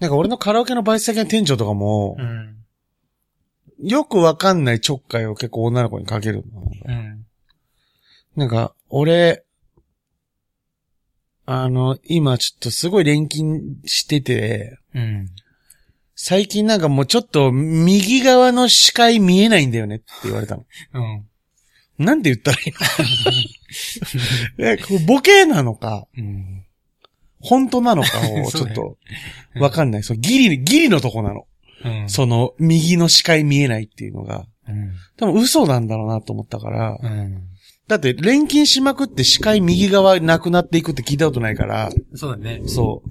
なんか俺のカラオケのバイト先の店長とかもう、ん。よくわかんないちょっかいを結構女の子にかけるの。うん。なんか、俺、あの、今ちょっとすごい錬金してて、うん。最近なんかもうちょっと右側の視界見えないんだよねって言われたの。うん。なんて言ったらいいの？え、これボケなのか、うん。本当なのかをちょっと わかんない。そう、ギリ、ギリのとこなの。うん。その、右の視界見えないっていうのが。うん。多分嘘なんだろうなと思ったから。うん。だって、錬金しまくって視界右側なくなっていくって聞いたことないから。そうだね。そう。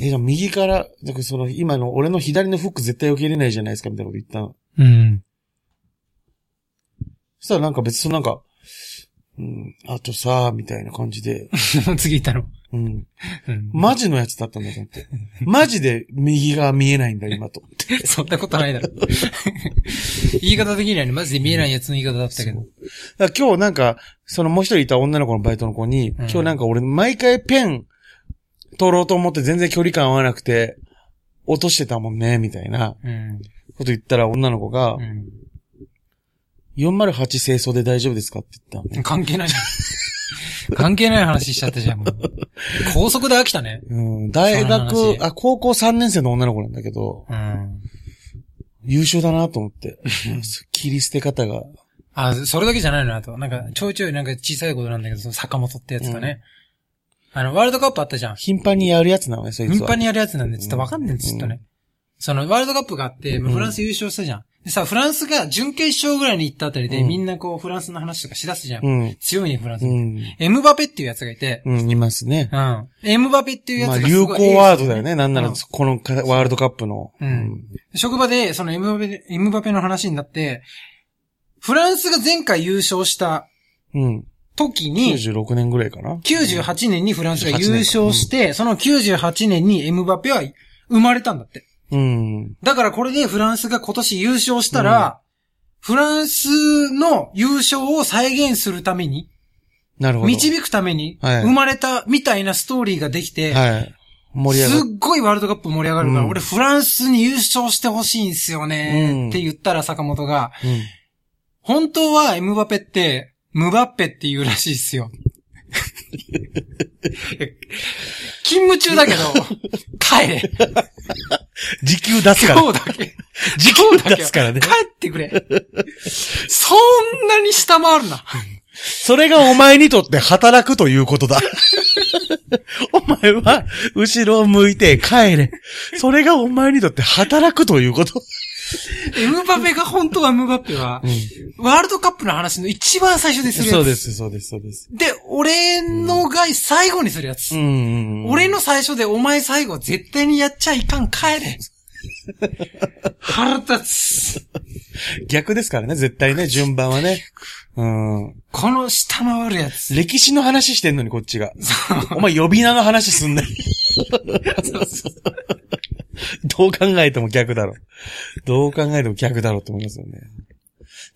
え、じゃあ右から、だからその、今の俺の左のフック絶対受け入れないじゃないですか、みたいなこと言ったの。うん。そしたらなんか別にそのなんか、うん、あとさ、みたいな感じで、次行ったの？うん。うん。マジのやつだったんだと思って。マジで右側見えないんだ、今と。そんなことないだろ。言い方的にはね、マジで見えないやつの言い方だったけど。今日なんか、そのもう一人いた女の子のバイトの子に、今日なんか俺毎回ペン取ろうと思って全然距離感合わなくて、落としてたもんね、みたいなうん。こと言ったら女の子が、うん。408清掃で大丈夫ですかって言ったのね。関係ないじゃん。関係ない話しちゃったじゃん、もう。高速で飽きたね。うん、大その学、話あ、高校3年生の女の子なんだけど、うん。優秀だなと思って。切り捨て方が。あ、それだけじゃないのあと。なんか、ちょいちょいなんか小さいことなんだけど、その坂本ってやつがね。あの、ワールドカップあったじゃん。頻繁にやるやつなのね、そいつは。頻繁にやるやつなんで、ちょっとわかんねえんです、ちょっとね。その、ワールドカップがあって、まあフランス優勝したじゃん。でさ、フランスが準決勝ぐらいに行ったあたりで、うんみんなこう、フランスの話とかしだすじゃん。うん。強いね、フランス。うん。エムバペっていうやつがいて、うん、いますね。うん。エムバペっていうやつまあ、がす流ごい行ワードだよね。なんならうん、このかワールドカップの。うん職場で、そのエムバペ、エムバペの話になって、フランスが前回優勝したうん。うん。時に、96年ぐらいかな。98年にフランスが優勝して、その98年にエムバペは生まれたんだって。うん。だからこれでフランスが今年優勝したら、フランスの優勝を再現するために、なるほど。導くために、はい生まれたみたいなストーリーができて、はい。盛り上すっがる。ごいワールドカップ盛り上がるから、うん俺フランスに優勝してほしいんすよね、うんって言ったら坂本が、うん。本当はエムバペって、ムバッペって言うらしいっすよ。勤務中だけど、帰れ。時給出すから。今日だけ。時給出すからね帰。ってくれ。そんなに下回るな。それがお前にとって働くということだ。お前は、後ろを向いて帰れ。それがお前にとって働くということ。エムバペが本当はムバッペは、ワールドカップの話の一番最初でするやつ。そうで。す、そうです、そうです。で、俺のが最後にするやつ。うん。俺の最初でお前最後絶対にやっちゃいかん帰れ。腹立つ。逆ですからね、絶対ね、順番はね。うん。この下回るやつ。歴史の話してんのに、こっちが。お前呼び名の話すんなよ。そうそう どう考えても逆だろ。どう考えても逆だろって思いますよね。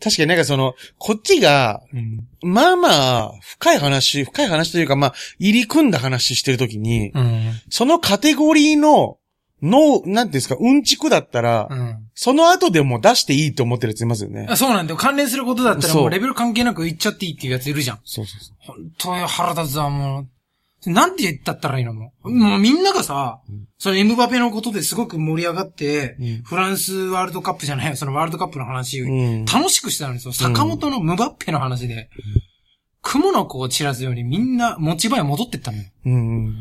確かになんかその、こっちが、うん。まあまあ、深い話、深い話というかまあ、入り組んだ話してるときに、うん。そのカテゴリーの、の、なんていうんですか、うんちくだったら、うん。その後でも出していいと思ってるやついますよねあ。そうなんだよ。関連することだったらもうレベル関係なく言っちゃっていいっていうやついるじゃん。そうそうそ本当に腹立つわ、もう。なんて言ったったらいいの？もう。もうみんながさ、そのエムバペのことですごく盛り上がって、うんフランスワールドカップじゃないよ、そのワールドカップの話、う。うん。楽しくしたのに、その坂本のムバッペの話で、雲の子を散らすようにみんな持ち場へ戻ってったのよ。うん。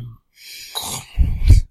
こ